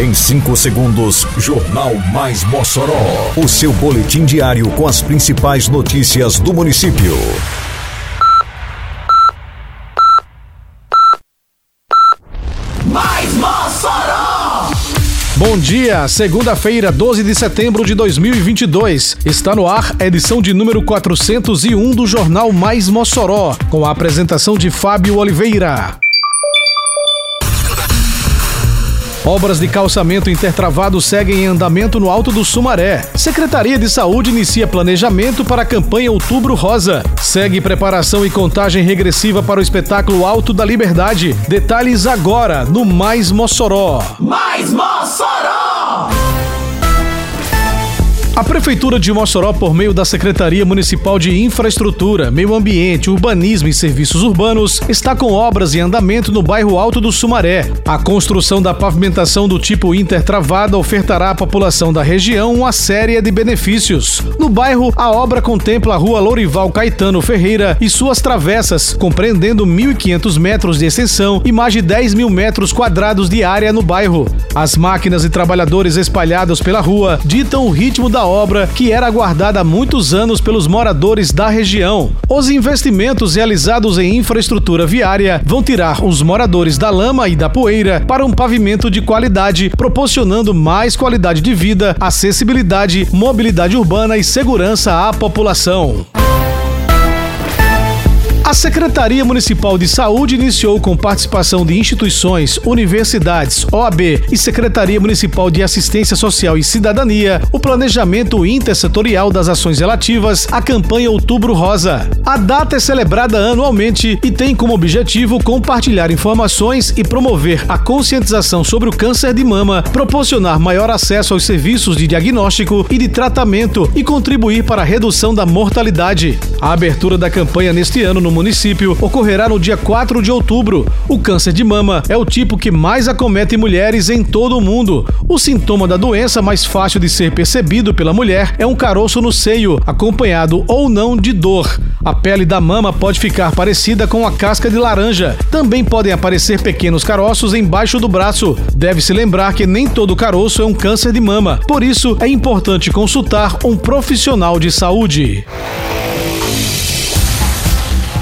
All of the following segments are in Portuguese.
Em 5 segundos, Jornal Mais Mossoró. O seu boletim diário com as principais notícias do município. Mais Mossoró! Bom dia, segunda-feira, 12 de setembro de 2022. Está no ar a edição de número 401 do Jornal Mais Mossoró, com a apresentação de Fábio Oliveira. Obras de calçamento intertravado seguem em andamento no Alto do Sumaré. Secretaria de Saúde inicia planejamento para a campanha Outubro Rosa. Segue preparação e contagem regressiva para o espetáculo Alto da Liberdade. Detalhes agora no Mais Mossoró. Mais Mossoró! Prefeitura de Mossoró, por meio da Secretaria Municipal de Infraestrutura, Meio Ambiente, Urbanismo e Serviços Urbanos, está com obras em andamento no bairro Alto do Sumaré. A construção da pavimentação do tipo intertravada ofertará à população da região uma série de benefícios. No bairro, a obra contempla a rua Lourival Caetano Ferreira e suas travessas, compreendendo 1.500 metros de extensão e mais de 10 mil metros quadrados de área no bairro. As máquinas e trabalhadores espalhados pela rua ditam o ritmo da obra que era aguardada há muitos anos pelos moradores da região. Os investimentos realizados em infraestrutura viária vão tirar os moradores da lama e da poeira para um pavimento de qualidade, proporcionando mais qualidade de vida, acessibilidade, mobilidade urbana e segurança à população. A Secretaria Municipal de Saúde iniciou com participação de instituições, universidades, OAB e Secretaria Municipal de Assistência Social e Cidadania o planejamento intersetorial das ações relativas à campanha Outubro Rosa. A data é celebrada anualmente e tem como objetivo compartilhar informações e promover a conscientização sobre o câncer de mama, proporcionar maior acesso aos serviços de diagnóstico e de tratamento e contribuir para a redução da mortalidade. A abertura da campanha neste ano no município ocorrerá no dia 4 de outubro. O câncer de mama é o tipo que mais acomete mulheres em todo o mundo. O sintoma da doença mais fácil de ser percebido pela mulher é um caroço no seio, acompanhado ou não de dor. A pele da mama pode ficar parecida com a casca de laranja. Também podem aparecer pequenos caroços embaixo do braço. Deve-se lembrar que nem todo caroço é um câncer de mama. Por isso, é importante consultar um profissional de saúde.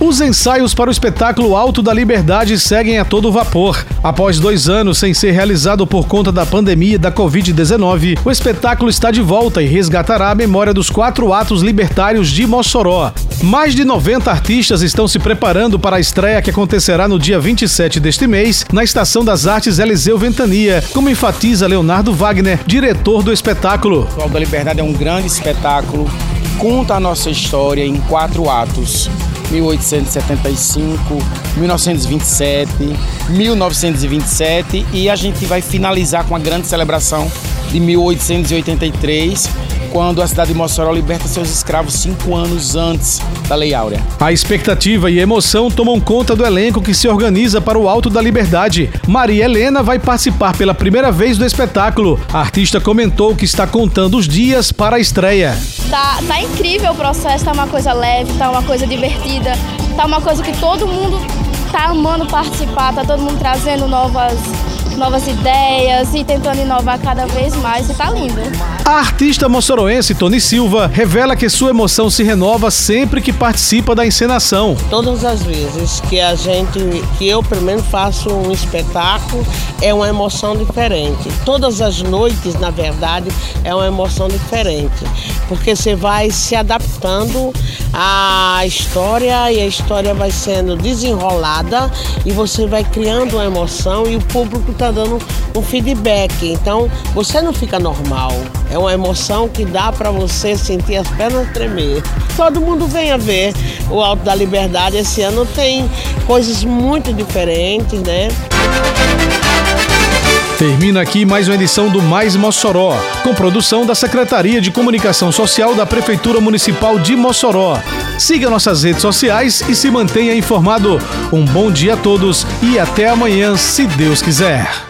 Os ensaios para o espetáculo Alto da Liberdade seguem a todo vapor. Após dois anos sem ser realizado por conta da pandemia da Covid-19, o espetáculo está de volta e resgatará a memória dos quatro atos libertários de Mossoró. Mais de 90 artistas estão se preparando para a estreia que acontecerá no dia 27 deste mês na Estação das Artes Eliseu Ventania, como enfatiza Leonardo Wagner, diretor do espetáculo. O Alto da Liberdade é um grande espetáculo, conta a nossa história em quatro atos. 1875, 1927, 1927 e a gente vai finalizar com a grande celebração de 1883, quando a cidade de Mossoró liberta seus escravos cinco anos antes da Lei Áurea. A expectativa e emoção tomam conta do elenco que se organiza para o Alto da Liberdade. Maria Helena vai participar pela primeira vez do espetáculo. A artista comentou que está contando os dias para a estreia. Tá, tá incrível o processo, tá uma coisa leve, tá uma coisa divertida, tá uma coisa que todo mundo tá amando participar, tá todo mundo trazendo novas novas ideias e tentando inovar cada vez mais e tá lindo. A artista moçoroense Tony Silva revela que sua emoção se renova sempre que participa da encenação. Todas as vezes que a gente, que eu primeiro faço um espetáculo, é uma emoção diferente. Todas as noites, na verdade, é uma emoção diferente, porque você vai se adaptando à história e a história vai sendo desenrolada e você vai criando uma emoção e o público está dando um feedback. Então você não fica normal. É uma emoção que dá para você sentir as pernas tremer. Todo mundo venha ver o Alto da Liberdade. Esse ano tem coisas muito diferentes, né? Termina aqui mais uma edição do Mais Mossoró, com produção da Secretaria de Comunicação Social da Prefeitura Municipal de Mossoró. Siga nossas redes sociais e se mantenha informado. Um bom dia a todos e até amanhã, se Deus quiser.